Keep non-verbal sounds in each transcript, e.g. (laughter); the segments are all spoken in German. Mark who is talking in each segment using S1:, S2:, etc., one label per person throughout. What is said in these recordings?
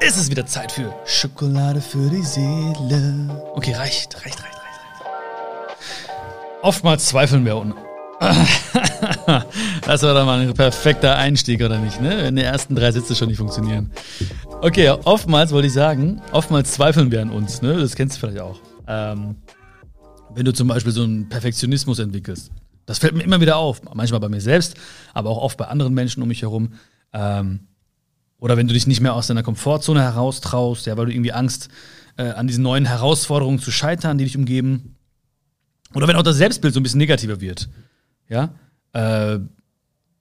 S1: ist es wieder Zeit für Schokolade für die Seele. Okay, reicht, reicht, reicht, reicht. reicht. Oftmals zweifeln wir und (laughs) das war doch mal ein perfekter Einstieg, oder nicht, ne? Wenn die ersten drei Sätze schon nicht funktionieren. Okay, oftmals wollte ich sagen, oftmals zweifeln wir an uns, ne? Das kennst du vielleicht auch. Ähm, wenn du zum Beispiel so einen Perfektionismus entwickelst. Das fällt mir immer wieder auf. Manchmal bei mir selbst, aber auch oft bei anderen Menschen um mich herum. Ähm, oder wenn du dich nicht mehr aus deiner Komfortzone heraustraust, ja, weil du irgendwie Angst äh, an diesen neuen Herausforderungen zu scheitern, die dich umgeben. Oder wenn auch das Selbstbild so ein bisschen negativer wird. Ja. Äh,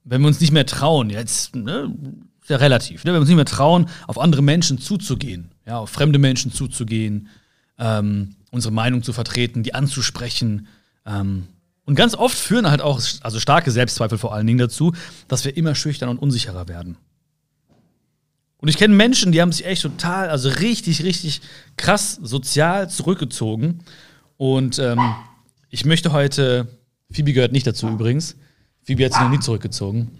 S1: wenn wir uns nicht mehr trauen, jetzt, ne, ist ja relativ, ne, wenn wir uns nicht mehr trauen, auf andere Menschen zuzugehen, ja, auf fremde Menschen zuzugehen, ähm, unsere Meinung zu vertreten, die anzusprechen. Ähm, und ganz oft führen halt auch, also starke Selbstzweifel vor allen Dingen dazu, dass wir immer schüchtern und unsicherer werden. Und ich kenne Menschen, die haben sich echt total, also richtig, richtig krass sozial zurückgezogen. Und ähm, ich möchte heute, Phoebe gehört nicht dazu übrigens, Phoebe hat sich noch nie zurückgezogen.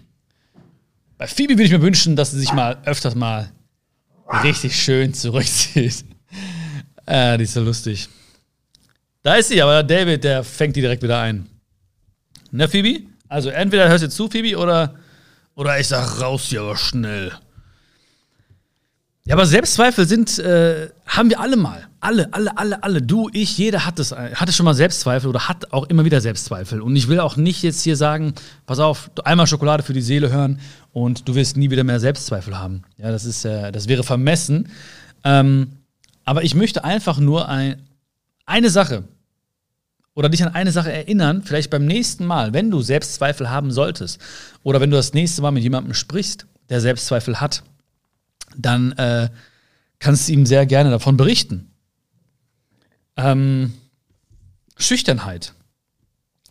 S1: Bei Phoebe würde ich mir wünschen, dass sie sich mal öfters mal richtig schön zurückzieht. äh, (laughs) die ist so lustig. Da ist sie, aber David, der fängt die direkt wieder ein. Ne, Phoebe? Also entweder hörst du zu, Phoebe, oder, oder ich sag raus hier aber schnell. Ja, aber Selbstzweifel sind, äh, haben wir alle mal. Alle, alle, alle, alle. Du, ich, jeder hat es, hatte schon mal Selbstzweifel oder hat auch immer wieder Selbstzweifel. Und ich will auch nicht jetzt hier sagen, pass auf, einmal Schokolade für die Seele hören und du wirst nie wieder mehr Selbstzweifel haben. Ja, das ist, äh, das wäre vermessen. Ähm, aber ich möchte einfach nur ein, eine Sache oder dich an eine Sache erinnern, vielleicht beim nächsten Mal, wenn du Selbstzweifel haben solltest oder wenn du das nächste Mal mit jemandem sprichst, der Selbstzweifel hat dann äh, kannst du ihm sehr gerne davon berichten. Ähm, Schüchternheit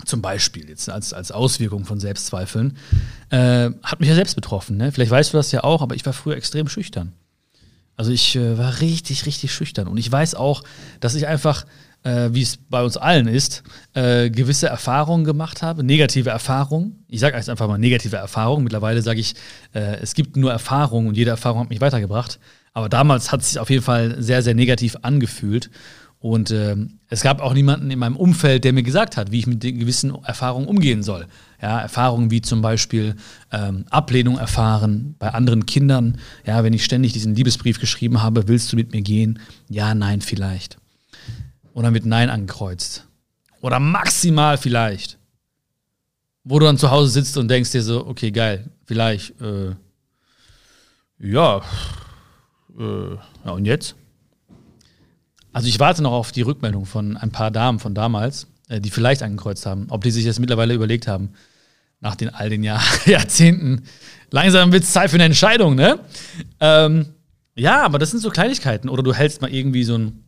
S1: zum Beispiel, jetzt als, als Auswirkung von Selbstzweifeln, äh, hat mich ja selbst betroffen. Ne? Vielleicht weißt du das ja auch, aber ich war früher extrem schüchtern. Also ich äh, war richtig, richtig schüchtern. Und ich weiß auch, dass ich einfach, äh, wie es bei uns allen ist, äh, gewisse Erfahrungen gemacht habe, negative Erfahrungen. Ich sage einfach mal negative Erfahrungen. Mittlerweile sage ich, äh, es gibt nur Erfahrungen und jede Erfahrung hat mich weitergebracht. Aber damals hat es sich auf jeden Fall sehr, sehr negativ angefühlt. Und äh, es gab auch niemanden in meinem Umfeld, der mir gesagt hat, wie ich mit den gewissen Erfahrungen umgehen soll. Ja, Erfahrungen wie zum Beispiel ähm, Ablehnung erfahren bei anderen Kindern. Ja, wenn ich ständig diesen Liebesbrief geschrieben habe, willst du mit mir gehen? Ja, nein, vielleicht. Oder mit Nein angekreuzt. Oder maximal vielleicht. Wo du dann zu Hause sitzt und denkst dir so, okay, geil, vielleicht, äh, ja, äh, ja, und jetzt? Also ich warte noch auf die Rückmeldung von ein paar Damen von damals, äh, die vielleicht angekreuzt haben, ob die sich das mittlerweile überlegt haben, nach den all den Jahr (laughs) Jahrzehnten. Langsam wird es Zeit für eine Entscheidung, ne? Ähm, ja, aber das sind so Kleinigkeiten. Oder du hältst mal irgendwie so ein,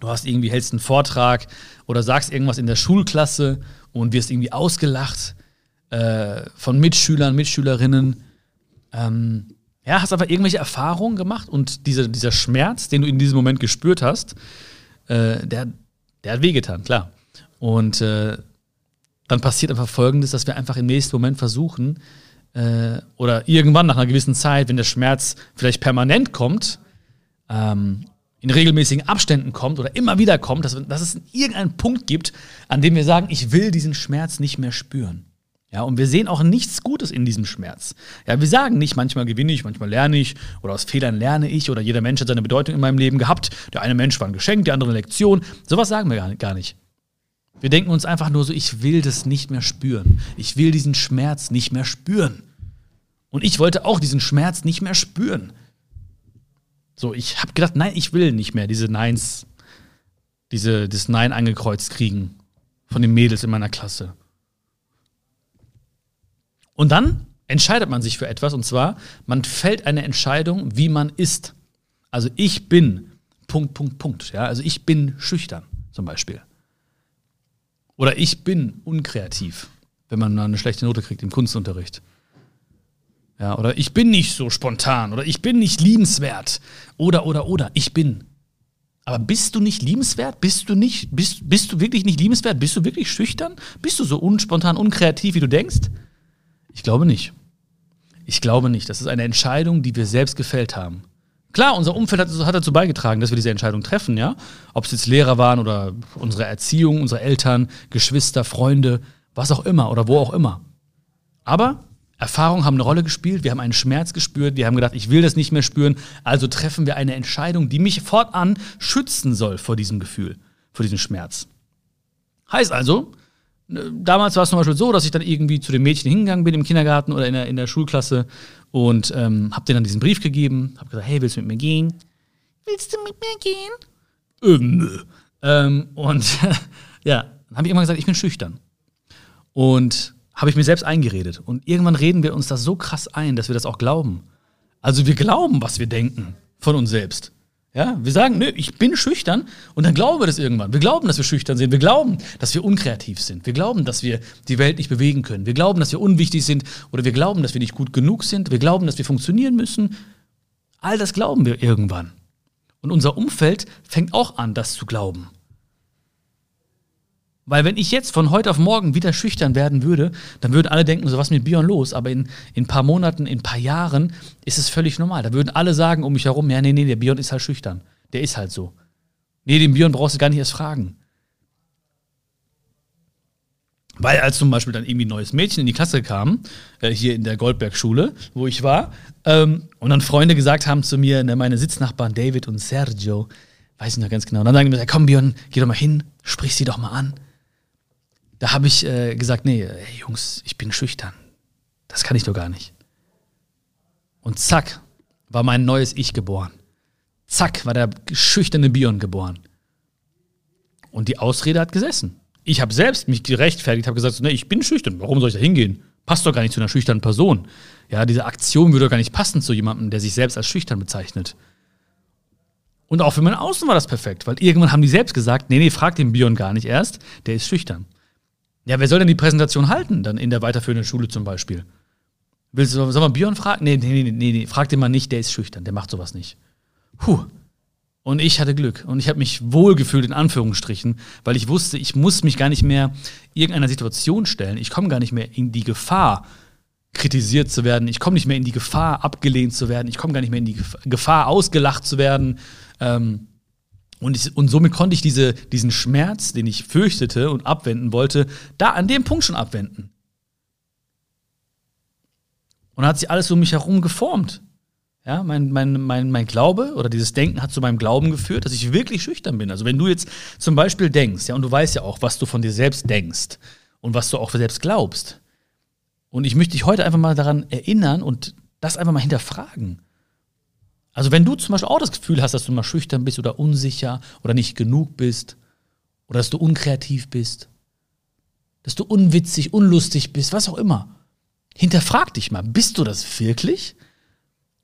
S1: du hast irgendwie hältst einen Vortrag oder sagst irgendwas in der Schulklasse und wirst irgendwie ausgelacht äh, von Mitschülern, Mitschülerinnen. Ähm, ja, hast einfach irgendwelche Erfahrungen gemacht und diese, dieser Schmerz, den du in diesem Moment gespürt hast, äh, der, der hat wehgetan, klar. Und äh, dann passiert einfach Folgendes, dass wir einfach im nächsten Moment versuchen, äh, oder irgendwann nach einer gewissen Zeit, wenn der Schmerz vielleicht permanent kommt, ähm, in regelmäßigen Abständen kommt oder immer wieder kommt, dass, dass es irgendeinen Punkt gibt, an dem wir sagen, ich will diesen Schmerz nicht mehr spüren. Ja, und wir sehen auch nichts Gutes in diesem Schmerz. Ja, wir sagen nicht, manchmal gewinne ich, manchmal lerne ich oder aus Fehlern lerne ich oder jeder Mensch hat seine Bedeutung in meinem Leben gehabt. Der eine Mensch war ein Geschenk, der andere eine Lektion. Sowas sagen wir gar nicht. Wir denken uns einfach nur so, ich will das nicht mehr spüren. Ich will diesen Schmerz nicht mehr spüren. Und ich wollte auch diesen Schmerz nicht mehr spüren. So, ich habe gedacht, nein, ich will nicht mehr diese Neins, diese, das Nein angekreuzt kriegen von den Mädels in meiner Klasse. Und dann entscheidet man sich für etwas und zwar, man fällt eine Entscheidung, wie man ist. Also ich bin Punkt, Punkt, Punkt. Ja, also ich bin schüchtern zum Beispiel. Oder ich bin unkreativ, wenn man eine schlechte Note kriegt im Kunstunterricht. Ja, oder ich bin nicht so spontan oder ich bin nicht liebenswert. Oder, oder, oder, ich bin. Aber bist du nicht liebenswert? Bist du nicht, bist, bist du wirklich nicht liebenswert? Bist du wirklich schüchtern? Bist du so unspontan, unkreativ, wie du denkst? Ich glaube nicht. Ich glaube nicht. Das ist eine Entscheidung, die wir selbst gefällt haben. Klar, unser Umfeld hat, hat, dazu beigetragen, dass wir diese Entscheidung treffen, ja. Ob es jetzt Lehrer waren oder unsere Erziehung, unsere Eltern, Geschwister, Freunde, was auch immer oder wo auch immer. Aber Erfahrungen haben eine Rolle gespielt, wir haben einen Schmerz gespürt, wir haben gedacht, ich will das nicht mehr spüren, also treffen wir eine Entscheidung, die mich fortan schützen soll vor diesem Gefühl, vor diesem Schmerz. Heißt also, ne, damals war es zum Beispiel so, dass ich dann irgendwie zu den Mädchen hingegangen bin im Kindergarten oder in der, in der Schulklasse und ähm, habe denen dann diesen Brief gegeben, habe gesagt, hey, willst du mit mir gehen? Willst du mit mir gehen? Ähm, ähm, und (laughs) ja, dann habe ich irgendwann gesagt, ich bin schüchtern. Und habe ich mir selbst eingeredet. Und irgendwann reden wir uns das so krass ein, dass wir das auch glauben. Also wir glauben, was wir denken von uns selbst. Ja, wir sagen, nö, ich bin schüchtern und dann glauben wir das irgendwann. Wir glauben, dass wir schüchtern sind. Wir glauben, dass wir unkreativ sind. Wir glauben, dass wir die Welt nicht bewegen können. Wir glauben, dass wir unwichtig sind oder wir glauben, dass wir nicht gut genug sind. Wir glauben, dass wir funktionieren müssen. All das glauben wir irgendwann. Und unser Umfeld fängt auch an, das zu glauben. Weil wenn ich jetzt von heute auf morgen wieder schüchtern werden würde, dann würden alle denken, so was mit Bion los. Aber in, in ein paar Monaten, in ein paar Jahren ist es völlig normal. Da würden alle sagen um mich herum, ja, nee, nee, der Bion ist halt schüchtern. Der ist halt so. Nee, den Bion brauchst du gar nicht erst fragen. Weil als zum Beispiel dann irgendwie ein neues Mädchen in die Klasse kam, äh, hier in der Goldberg-Schule, wo ich war, ähm, und dann Freunde gesagt haben zu mir, ne, meine Sitznachbarn David und Sergio, weiß ich noch ganz genau, und dann sagen die mir, komm Björn, geh doch mal hin, sprich sie doch mal an. Da habe ich äh, gesagt, nee, ey, Jungs, ich bin schüchtern. Das kann ich doch gar nicht. Und zack, war mein neues Ich geboren. Zack, war der schüchterne Bion geboren. Und die Ausrede hat gesessen. Ich habe selbst mich gerechtfertigt, habe gesagt, nee, ich bin schüchtern. Warum soll ich da hingehen? Passt doch gar nicht zu einer schüchternen Person. Ja, diese Aktion würde doch gar nicht passen zu jemandem, der sich selbst als schüchtern bezeichnet. Und auch für mein Außen war das perfekt, weil irgendwann haben die selbst gesagt, nee, nee, frag den Bion gar nicht erst, der ist schüchtern. Ja, wer soll denn die Präsentation halten, dann in der weiterführenden Schule zum Beispiel? Willst du, soll man Björn fragen? Nee, nee, nee, nee, nee, frag den mal nicht, der ist schüchtern, der macht sowas nicht. Puh. Und ich hatte Glück und ich habe mich wohlgefühlt in Anführungsstrichen, weil ich wusste, ich muss mich gar nicht mehr irgendeiner Situation stellen. Ich komme gar nicht mehr in die Gefahr, kritisiert zu werden. Ich komme nicht mehr in die Gefahr, abgelehnt zu werden. Ich komme gar nicht mehr in die Gefahr, ausgelacht zu werden. Ähm, und, ich, und somit konnte ich diese, diesen Schmerz, den ich fürchtete und abwenden wollte, da an dem Punkt schon abwenden. Und hat sich alles um mich herum geformt. Ja, mein, mein, mein, mein Glaube oder dieses Denken hat zu meinem Glauben geführt, dass ich wirklich schüchtern bin. Also wenn du jetzt zum Beispiel denkst, ja, und du weißt ja auch, was du von dir selbst denkst und was du auch selbst glaubst. Und ich möchte dich heute einfach mal daran erinnern und das einfach mal hinterfragen. Also wenn du zum Beispiel auch das Gefühl hast, dass du mal schüchtern bist oder unsicher oder nicht genug bist oder dass du unkreativ bist, dass du unwitzig, unlustig bist, was auch immer, hinterfrag dich mal, bist du das wirklich?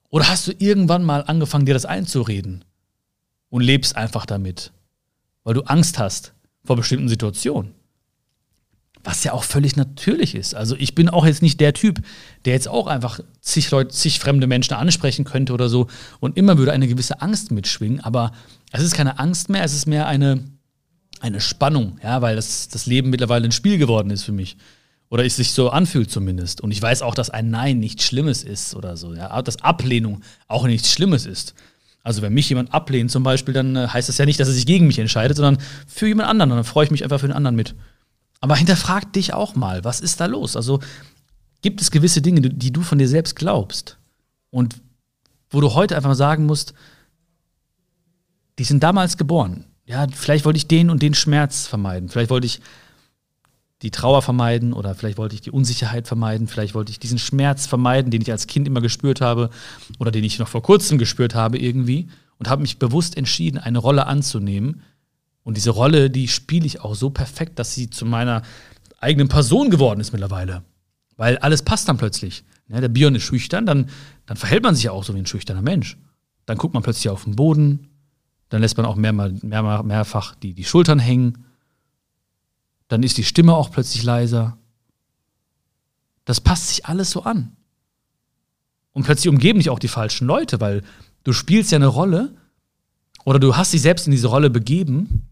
S1: Oder hast du irgendwann mal angefangen, dir das einzureden und lebst einfach damit, weil du Angst hast vor bestimmten Situationen? Was ja auch völlig natürlich ist. Also ich bin auch jetzt nicht der Typ, der jetzt auch einfach zig Leute, zig fremde Menschen ansprechen könnte oder so. Und immer würde eine gewisse Angst mitschwingen. Aber es ist keine Angst mehr, es ist mehr eine, eine Spannung, ja, weil das, das Leben mittlerweile ein Spiel geworden ist für mich. Oder es sich so anfühlt zumindest. Und ich weiß auch, dass ein Nein nichts Schlimmes ist oder so. Ja, dass Ablehnung auch nichts Schlimmes ist. Also wenn mich jemand ablehnt zum Beispiel, dann äh, heißt das ja nicht, dass er sich gegen mich entscheidet, sondern für jemand anderen. Und dann freue ich mich einfach für den anderen mit. Aber hinterfrag dich auch mal, was ist da los? Also gibt es gewisse Dinge, die du von dir selbst glaubst und wo du heute einfach mal sagen musst, die sind damals geboren. Ja, vielleicht wollte ich den und den Schmerz vermeiden. Vielleicht wollte ich die Trauer vermeiden oder vielleicht wollte ich die Unsicherheit vermeiden. Vielleicht wollte ich diesen Schmerz vermeiden, den ich als Kind immer gespürt habe oder den ich noch vor kurzem gespürt habe irgendwie und habe mich bewusst entschieden, eine Rolle anzunehmen, und diese Rolle, die spiele ich auch so perfekt, dass sie zu meiner eigenen Person geworden ist mittlerweile. Weil alles passt dann plötzlich. Ja, der Bion ist schüchtern, dann, dann verhält man sich ja auch so wie ein schüchterner Mensch. Dann guckt man plötzlich auf den Boden, dann lässt man auch mehr, mehr, mehrfach die, die Schultern hängen, dann ist die Stimme auch plötzlich leiser. Das passt sich alles so an. Und plötzlich umgeben dich auch die falschen Leute, weil du spielst ja eine Rolle oder du hast dich selbst in diese Rolle begeben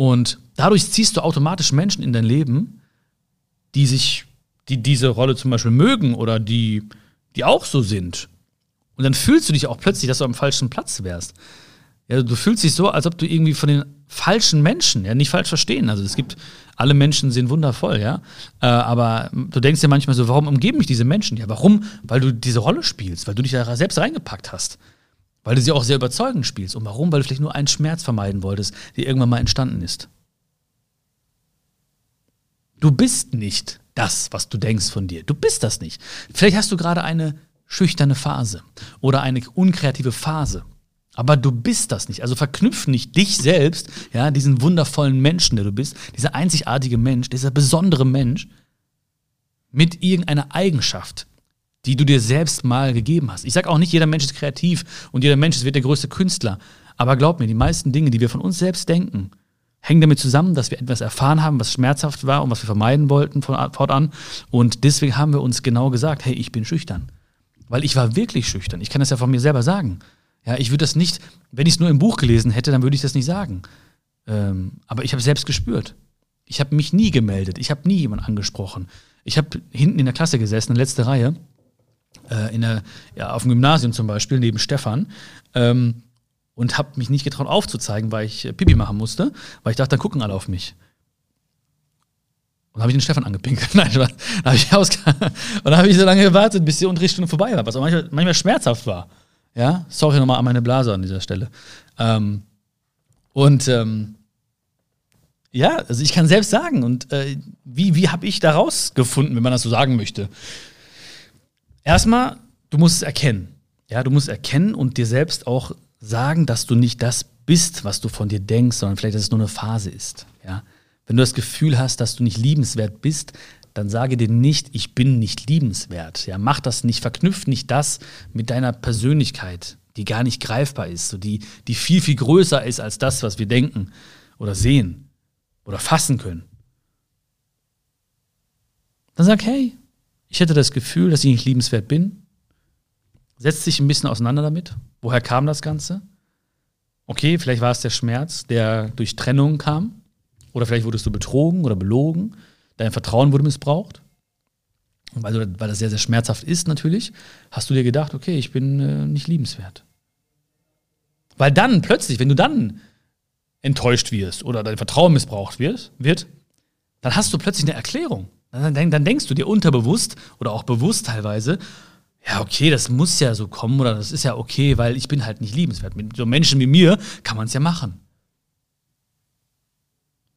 S1: und dadurch ziehst du automatisch Menschen in dein Leben, die sich, die diese Rolle zum Beispiel mögen oder die, die auch so sind. Und dann fühlst du dich auch plötzlich, dass du am falschen Platz wärst. Ja, du fühlst dich so, als ob du irgendwie von den falschen Menschen, ja, nicht falsch verstehen. Also es gibt, alle Menschen sind wundervoll, ja. Äh, aber du denkst dir manchmal so, warum umgeben mich diese Menschen? Ja, warum? Weil du diese Rolle spielst, weil du dich da selbst reingepackt hast. Weil du sie auch sehr überzeugend spielst. Und warum? Weil du vielleicht nur einen Schmerz vermeiden wolltest, der irgendwann mal entstanden ist. Du bist nicht das, was du denkst von dir. Du bist das nicht. Vielleicht hast du gerade eine schüchterne Phase oder eine unkreative Phase. Aber du bist das nicht. Also verknüpf nicht dich selbst, ja, diesen wundervollen Menschen, der du bist, dieser einzigartige Mensch, dieser besondere Mensch, mit irgendeiner Eigenschaft, die du dir selbst mal gegeben hast. Ich sage auch nicht, jeder Mensch ist kreativ und jeder Mensch wird der größte Künstler. Aber glaub mir, die meisten Dinge, die wir von uns selbst denken, hängen damit zusammen, dass wir etwas erfahren haben, was schmerzhaft war und was wir vermeiden wollten von fortan. Und deswegen haben wir uns genau gesagt, hey, ich bin schüchtern. Weil ich war wirklich schüchtern. Ich kann das ja von mir selber sagen. Ja, ich würde das nicht, wenn ich es nur im Buch gelesen hätte, dann würde ich das nicht sagen. Ähm, aber ich habe selbst gespürt. Ich habe mich nie gemeldet. Ich habe nie jemanden angesprochen. Ich habe hinten in der Klasse gesessen, in der letzten Reihe äh, in der, ja, auf dem Gymnasium zum Beispiel, neben Stefan. Ähm, und habe mich nicht getraut aufzuzeigen, weil ich äh, Pipi machen musste, weil ich dachte, dann gucken alle auf mich. Und habe ich den Stefan angepinkelt. (laughs) Nein, dann habe ich (laughs) und dann habe ich so lange gewartet, bis die Unterrichtsstunde vorbei war, was auch manchmal, manchmal schmerzhaft war. Ja, sorry nochmal an meine Blase an dieser Stelle. Ähm, und ähm, ja, also ich kann selbst sagen, und äh, wie, wie habe ich da rausgefunden, wenn man das so sagen möchte? Erstmal, du musst es erkennen. Ja, du musst erkennen und dir selbst auch sagen, dass du nicht das bist, was du von dir denkst, sondern vielleicht, dass es nur eine Phase ist. Ja? Wenn du das Gefühl hast, dass du nicht liebenswert bist, dann sage dir nicht, ich bin nicht liebenswert. Ja, mach das nicht, verknüpf nicht das mit deiner Persönlichkeit, die gar nicht greifbar ist, so die, die viel, viel größer ist als das, was wir denken oder sehen oder fassen können. Dann sag, hey, ich hätte das Gefühl, dass ich nicht liebenswert bin. Setzt sich ein bisschen auseinander damit. Woher kam das Ganze? Okay, vielleicht war es der Schmerz, der durch Trennung kam. Oder vielleicht wurdest du betrogen oder belogen. Dein Vertrauen wurde missbraucht. Und weil, weil das sehr, sehr schmerzhaft ist, natürlich, hast du dir gedacht, okay, ich bin äh, nicht liebenswert. Weil dann plötzlich, wenn du dann enttäuscht wirst oder dein Vertrauen missbraucht wird, wird dann hast du plötzlich eine Erklärung. Dann, dann denkst du dir unterbewusst oder auch bewusst teilweise, ja, okay, das muss ja so kommen oder das ist ja okay, weil ich bin halt nicht liebenswert. Mit so Menschen wie mir kann man es ja machen.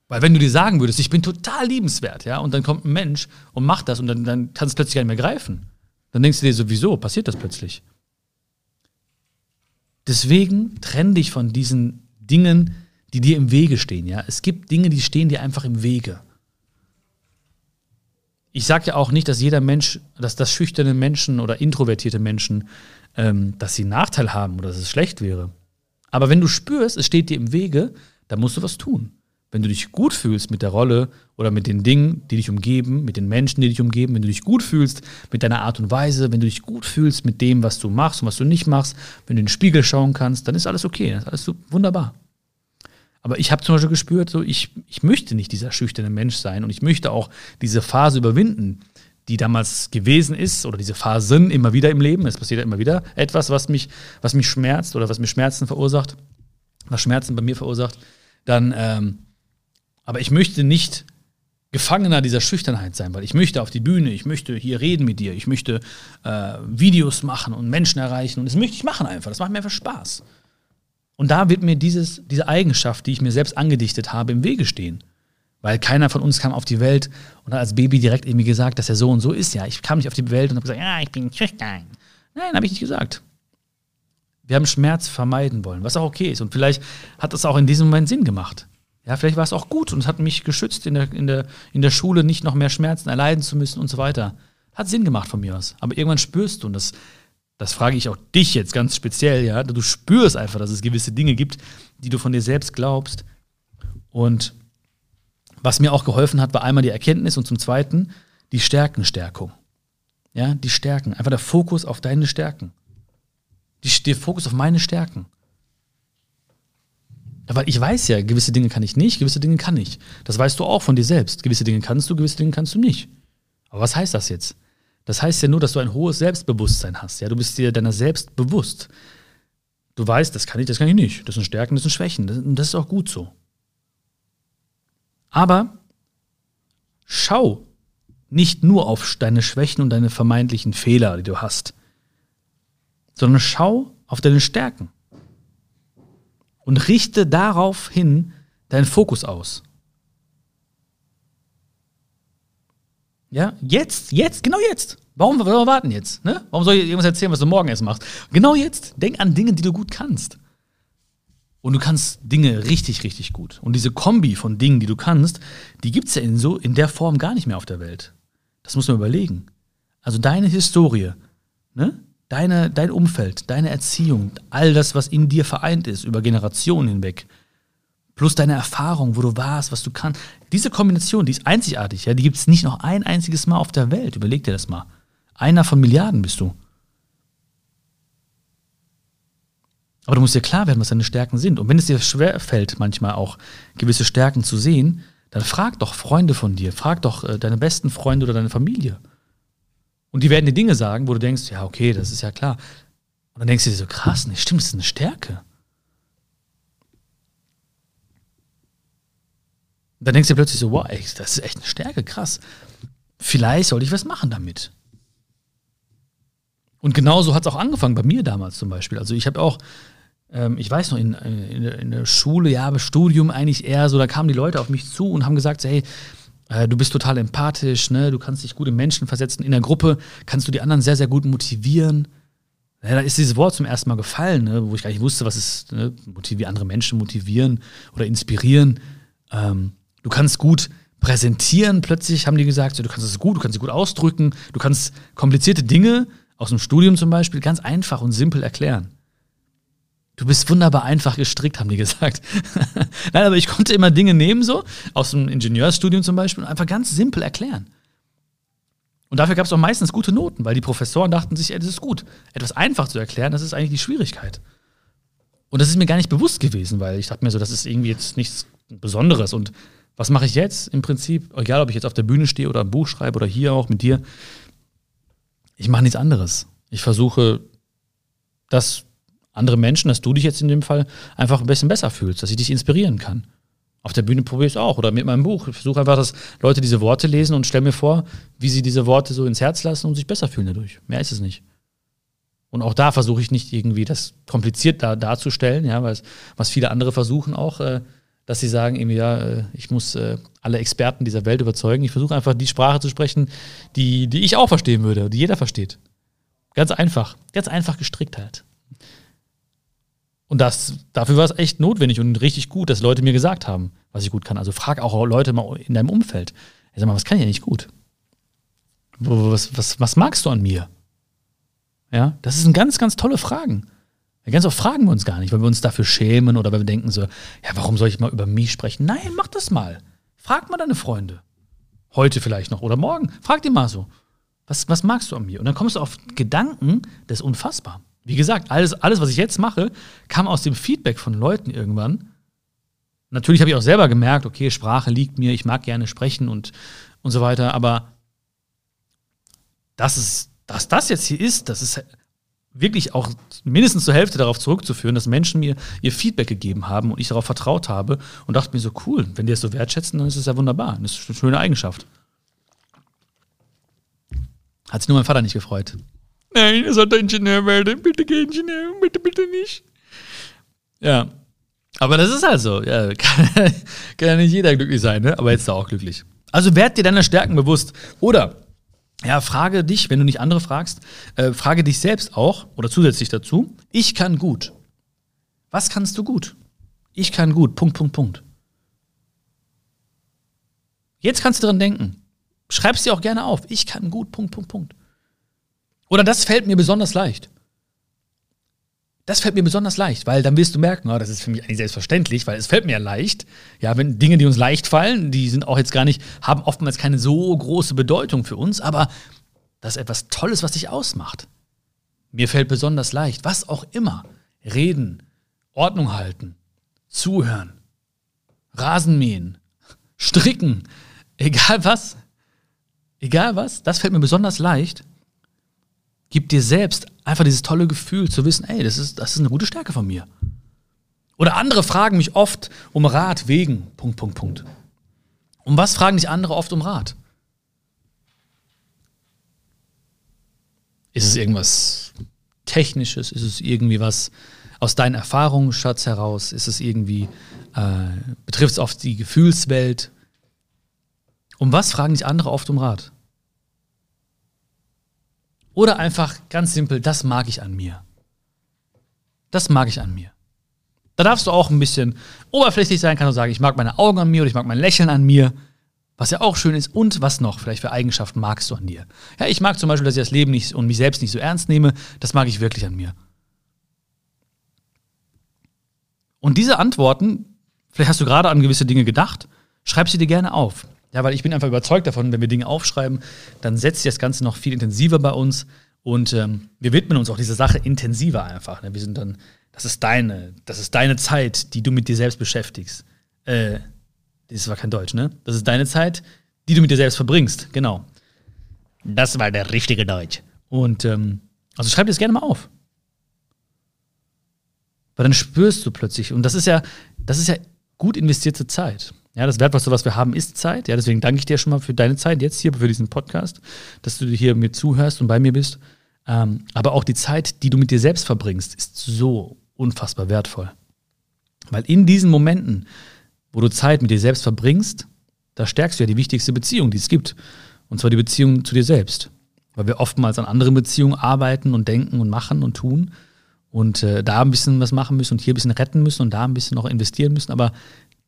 S1: Weil wenn du dir sagen würdest, ich bin total liebenswert, ja, und dann kommt ein Mensch und macht das und dann, dann kannst du es plötzlich gar nicht mehr greifen. Dann denkst du dir sowieso, passiert das plötzlich. Deswegen trenn dich von diesen Dingen, die dir im Wege stehen, ja. Es gibt Dinge, die stehen dir einfach im Wege ich sage ja auch nicht, dass jeder Mensch, dass das schüchterne Menschen oder introvertierte Menschen, ähm, dass sie einen Nachteil haben oder dass es schlecht wäre. Aber wenn du spürst, es steht dir im Wege, dann musst du was tun. Wenn du dich gut fühlst mit der Rolle oder mit den Dingen, die dich umgeben, mit den Menschen, die dich umgeben, wenn du dich gut fühlst mit deiner Art und Weise, wenn du dich gut fühlst mit dem, was du machst und was du nicht machst, wenn du in den Spiegel schauen kannst, dann ist alles okay, dann ist alles wunderbar. Aber ich habe zum Beispiel gespürt, so ich, ich möchte nicht dieser schüchterne Mensch sein und ich möchte auch diese Phase überwinden, die damals gewesen ist oder diese Phasen immer wieder im Leben. Es passiert ja immer wieder etwas, was mich, was mich schmerzt oder was mir Schmerzen verursacht, was Schmerzen bei mir verursacht. Dann, ähm, aber ich möchte nicht Gefangener dieser Schüchternheit sein, weil ich möchte auf die Bühne, ich möchte hier reden mit dir, ich möchte äh, Videos machen und Menschen erreichen und das möchte ich machen einfach. Das macht mir einfach Spaß. Und da wird mir dieses, diese Eigenschaft, die ich mir selbst angedichtet habe, im Wege stehen. Weil keiner von uns kam auf die Welt und hat als Baby direkt irgendwie gesagt, dass er so und so ist. Ja, ich kam nicht auf die Welt und habe gesagt, ja, ich bin schüchtern. Nein, habe ich nicht gesagt. Wir haben Schmerz vermeiden wollen, was auch okay ist. Und vielleicht hat das auch in diesem Moment Sinn gemacht. Ja, vielleicht war es auch gut und es hat mich geschützt, in der, in, der, in der Schule nicht noch mehr Schmerzen erleiden zu müssen und so weiter. Hat Sinn gemacht von mir aus. Aber irgendwann spürst du, und das das frage ich auch dich jetzt ganz speziell, ja, du spürst einfach, dass es gewisse Dinge gibt, die du von dir selbst glaubst. Und was mir auch geholfen hat, war einmal die Erkenntnis und zum Zweiten die Stärkenstärkung. Ja, die Stärken. Einfach der Fokus auf deine Stärken. Die, der Fokus auf meine Stärken. Weil ich weiß ja, gewisse Dinge kann ich nicht, gewisse Dinge kann ich. Das weißt du auch von dir selbst. Gewisse Dinge kannst du, gewisse Dinge kannst du nicht. Aber was heißt das jetzt? Das heißt ja nur, dass du ein hohes Selbstbewusstsein hast. Ja, du bist dir deiner selbst bewusst. Du weißt, das kann ich, das kann ich nicht. Das sind Stärken, das sind Schwächen. Das, das ist auch gut so. Aber schau nicht nur auf deine Schwächen und deine vermeintlichen Fehler, die du hast, sondern schau auf deine Stärken und richte darauf hin deinen Fokus aus. Ja, jetzt, jetzt, genau jetzt. Warum, warum warten jetzt? Ne? Warum soll ich irgendwas erzählen, was du morgen erst machst? Genau jetzt. Denk an Dinge, die du gut kannst. Und du kannst Dinge richtig, richtig gut. Und diese Kombi von Dingen, die du kannst, die gibt es ja in, so, in der Form gar nicht mehr auf der Welt. Das muss man überlegen. Also deine Historie, ne? deine, dein Umfeld, deine Erziehung, all das, was in dir vereint ist, über Generationen hinweg, plus deine Erfahrung, wo du warst, was du kannst. Diese Kombination, die ist einzigartig, ja, die gibt es nicht noch ein einziges Mal auf der Welt. Überleg dir das mal. Einer von Milliarden bist du. Aber du musst dir klar werden, was deine Stärken sind. Und wenn es dir schwer fällt, manchmal auch gewisse Stärken zu sehen, dann frag doch Freunde von dir, frag doch äh, deine besten Freunde oder deine Familie. Und die werden dir Dinge sagen, wo du denkst, ja, okay, das ist ja klar. Und dann denkst du dir so, krass, nee, stimmt, das ist eine Stärke. Dann denkst du dir plötzlich so, wow, ey, das ist echt eine Stärke, krass. Vielleicht sollte ich was machen damit. Und genauso hat es auch angefangen bei mir damals zum Beispiel. Also ich habe auch, ähm, ich weiß noch, in, in, in, der Schule, ja, aber Studium eigentlich eher so, da kamen die Leute auf mich zu und haben gesagt, hey, äh, du bist total empathisch, ne? du kannst dich gut in Menschen versetzen. In der Gruppe kannst du die anderen sehr, sehr gut motivieren. Ja, da ist dieses Wort zum ersten Mal gefallen, ne? wo ich gar nicht wusste, was ist, ne? motivieren, andere Menschen motivieren oder inspirieren. Ähm, du kannst gut präsentieren, plötzlich haben die gesagt, du kannst es gut, du kannst es gut ausdrücken, du kannst komplizierte Dinge aus dem Studium zum Beispiel ganz einfach und simpel erklären. Du bist wunderbar einfach gestrickt, haben die (laughs) gesagt. Nein, aber ich konnte immer Dinge nehmen, so aus dem Ingenieursstudium zum Beispiel, und einfach ganz simpel erklären. Und dafür gab es auch meistens gute Noten, weil die Professoren dachten sich, ey, das ist gut. Etwas einfach zu erklären, das ist eigentlich die Schwierigkeit. Und das ist mir gar nicht bewusst gewesen, weil ich dachte mir so, das ist irgendwie jetzt nichts Besonderes. Und was mache ich jetzt im Prinzip? Egal, ob ich jetzt auf der Bühne stehe oder ein Buch schreibe oder hier auch mit dir. Ich mache nichts anderes. Ich versuche, dass andere Menschen, dass du dich jetzt in dem Fall einfach ein bisschen besser fühlst, dass ich dich inspirieren kann. Auf der Bühne probiere ich es auch oder mit meinem Buch. Ich versuche einfach, dass Leute diese Worte lesen und stelle mir vor, wie sie diese Worte so ins Herz lassen und sich besser fühlen dadurch. Mehr ist es nicht. Und auch da versuche ich nicht irgendwie das kompliziert da, darzustellen, ja, was viele andere versuchen auch, äh, dass sie sagen, irgendwie, ja, äh, ich muss äh, alle Experten dieser Welt überzeugen. Ich versuche einfach die Sprache zu sprechen, die, die ich auch verstehen würde, die jeder versteht. Ganz einfach. Ganz einfach gestrickt halt. Und das, dafür war es echt notwendig und richtig gut, dass Leute mir gesagt haben, was ich gut kann. Also frag auch Leute mal in deinem Umfeld. Ich sag mal, was kann ich ja nicht gut? Was, was, was magst du an mir? Ja, das sind ganz, ganz tolle Fragen. Ganz oft fragen wir uns gar nicht, weil wir uns dafür schämen oder weil wir denken so, ja, warum soll ich mal über mich sprechen? Nein, mach das mal. Frag mal deine Freunde. Heute vielleicht noch oder morgen. Frag die mal so. Was, was magst du an mir? Und dann kommst du auf Gedanken, das ist unfassbar. Wie gesagt, alles, alles, was ich jetzt mache, kam aus dem Feedback von Leuten irgendwann. Natürlich habe ich auch selber gemerkt, okay, Sprache liegt mir, ich mag gerne sprechen und, und so weiter, aber dass, es, dass das jetzt hier ist, das ist wirklich auch mindestens zur Hälfte darauf zurückzuführen, dass Menschen mir ihr Feedback gegeben haben und ich darauf vertraut habe und dachte mir so, cool, wenn die das so wertschätzen, dann ist es ja wunderbar. Das ist eine schöne Eigenschaft. Hat sich nur mein Vater nicht gefreut. Nein, er sollte Ingenieur werden. Bitte geh Ingenieur, bitte, bitte nicht. Ja. Aber das ist halt so. Ja, kann, (laughs) kann ja nicht jeder glücklich sein, ne? aber jetzt ist er auch glücklich. Also werd dir deiner Stärken bewusst. Oder ja, frage dich, wenn du nicht andere fragst, äh, frage dich selbst auch oder zusätzlich dazu, ich kann gut. Was kannst du gut? Ich kann gut. Punkt, Punkt, Punkt. Jetzt kannst du dran denken. Schreib es dir auch gerne auf. Ich kann gut. Punkt, Punkt, Punkt. Oder das fällt mir besonders leicht. Das fällt mir besonders leicht, weil dann wirst du merken, oh, das ist für mich eigentlich selbstverständlich, weil es fällt mir leicht. Ja, wenn Dinge, die uns leicht fallen, die sind auch jetzt gar nicht, haben oftmals keine so große Bedeutung für uns, aber das ist etwas Tolles, was dich ausmacht. Mir fällt besonders leicht, was auch immer. Reden, Ordnung halten, zuhören, Rasenmähen, (laughs) stricken, egal was. Egal was, das fällt mir besonders leicht Gib dir selbst einfach dieses tolle Gefühl zu wissen, ey, das ist, das ist eine gute Stärke von mir. Oder andere fragen mich oft um Rat wegen, Punkt, Punkt, Punkt. Um was fragen dich andere oft um Rat? Ist es irgendwas Technisches? Ist es irgendwie was aus deinen Erfahrungen, Schatz, heraus? Ist es irgendwie, äh, betrifft es oft die Gefühlswelt? Um was fragen dich andere oft um Rat? Oder einfach ganz simpel, das mag ich an mir. Das mag ich an mir. Da darfst du auch ein bisschen oberflächlich sein, kannst du sagen, ich mag meine Augen an mir oder ich mag mein Lächeln an mir, was ja auch schön ist. Und was noch, vielleicht für Eigenschaften magst du an dir? Ja, ich mag zum Beispiel, dass ich das Leben nicht und mich selbst nicht so ernst nehme. Das mag ich wirklich an mir. Und diese Antworten, vielleicht hast du gerade an gewisse Dinge gedacht, schreib sie dir gerne auf. Ja, weil ich bin einfach überzeugt davon, wenn wir Dinge aufschreiben, dann setzt sich das Ganze noch viel intensiver bei uns und ähm, wir widmen uns auch dieser Sache intensiver einfach. Ne? Wir sind dann, das ist deine, das ist deine Zeit, die du mit dir selbst beschäftigst. Äh, das war kein Deutsch, ne? Das ist deine Zeit, die du mit dir selbst verbringst, genau. Das war der richtige Deutsch. Und ähm, also schreib dir das gerne mal auf. Weil dann spürst du plötzlich, und das ist ja, das ist ja gut investierte Zeit. Ja, das Wertvollste, was wir haben, ist Zeit. Ja, deswegen danke ich dir schon mal für deine Zeit jetzt hier, für diesen Podcast, dass du hier mir zuhörst und bei mir bist. Ähm, aber auch die Zeit, die du mit dir selbst verbringst, ist so unfassbar wertvoll. Weil in diesen Momenten, wo du Zeit mit dir selbst verbringst, da stärkst du ja die wichtigste Beziehung, die es gibt. Und zwar die Beziehung zu dir selbst. Weil wir oftmals an anderen Beziehungen arbeiten und denken und machen und tun und äh, da ein bisschen was machen müssen und hier ein bisschen retten müssen und da ein bisschen noch investieren müssen. Aber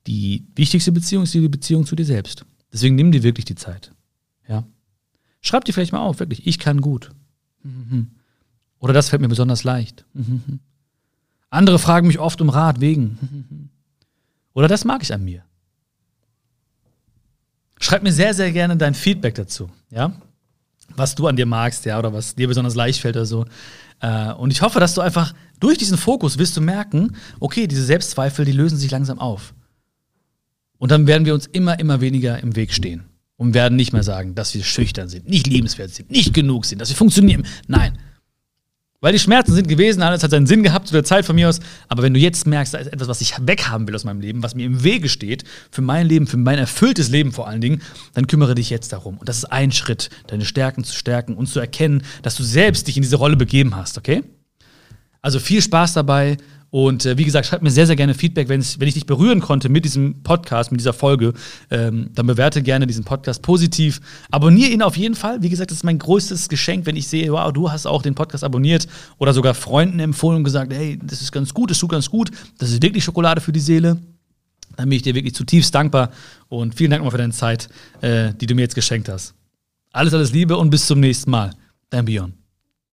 S1: die wichtigste Beziehung ist die Beziehung zu dir selbst. Deswegen nimm dir wirklich die Zeit. Ja. Schreib dir vielleicht mal auf, wirklich, ich kann gut. Mhm. Oder das fällt mir besonders leicht. Mhm. Andere fragen mich oft um Rat wegen. Mhm. Oder das mag ich an mir. Schreib mir sehr, sehr gerne dein Feedback dazu, ja? Was du an dir magst, ja, oder was dir besonders leicht fällt oder so. Äh, und ich hoffe, dass du einfach durch diesen Fokus wirst du merken, okay, diese Selbstzweifel, die lösen sich langsam auf. Und dann werden wir uns immer, immer weniger im Weg stehen. Und werden nicht mehr sagen, dass wir schüchtern sind, nicht liebenswert sind, nicht genug sind, dass wir funktionieren. Nein. Weil die Schmerzen sind gewesen, alles hat seinen Sinn gehabt zu der Zeit von mir aus. Aber wenn du jetzt merkst, da ist etwas, was ich weghaben will aus meinem Leben, was mir im Wege steht, für mein Leben, für mein erfülltes Leben vor allen Dingen, dann kümmere dich jetzt darum. Und das ist ein Schritt, deine Stärken zu stärken und zu erkennen, dass du selbst dich in diese Rolle begeben hast, okay? Also viel Spaß dabei und äh, wie gesagt, schreib mir sehr, sehr gerne Feedback, wenn ich dich berühren konnte mit diesem Podcast, mit dieser Folge. Ähm, dann bewerte gerne diesen Podcast positiv. Abonniere ihn auf jeden Fall. Wie gesagt, das ist mein größtes Geschenk, wenn ich sehe, wow, du hast auch den Podcast abonniert oder sogar Freunden empfohlen und gesagt, hey, das ist ganz gut, das tut ganz gut, das ist wirklich Schokolade für die Seele. Dann bin ich dir wirklich zutiefst dankbar und vielen Dank nochmal für deine Zeit, äh, die du mir jetzt geschenkt hast. Alles, alles Liebe und bis zum nächsten Mal. Dein Björn.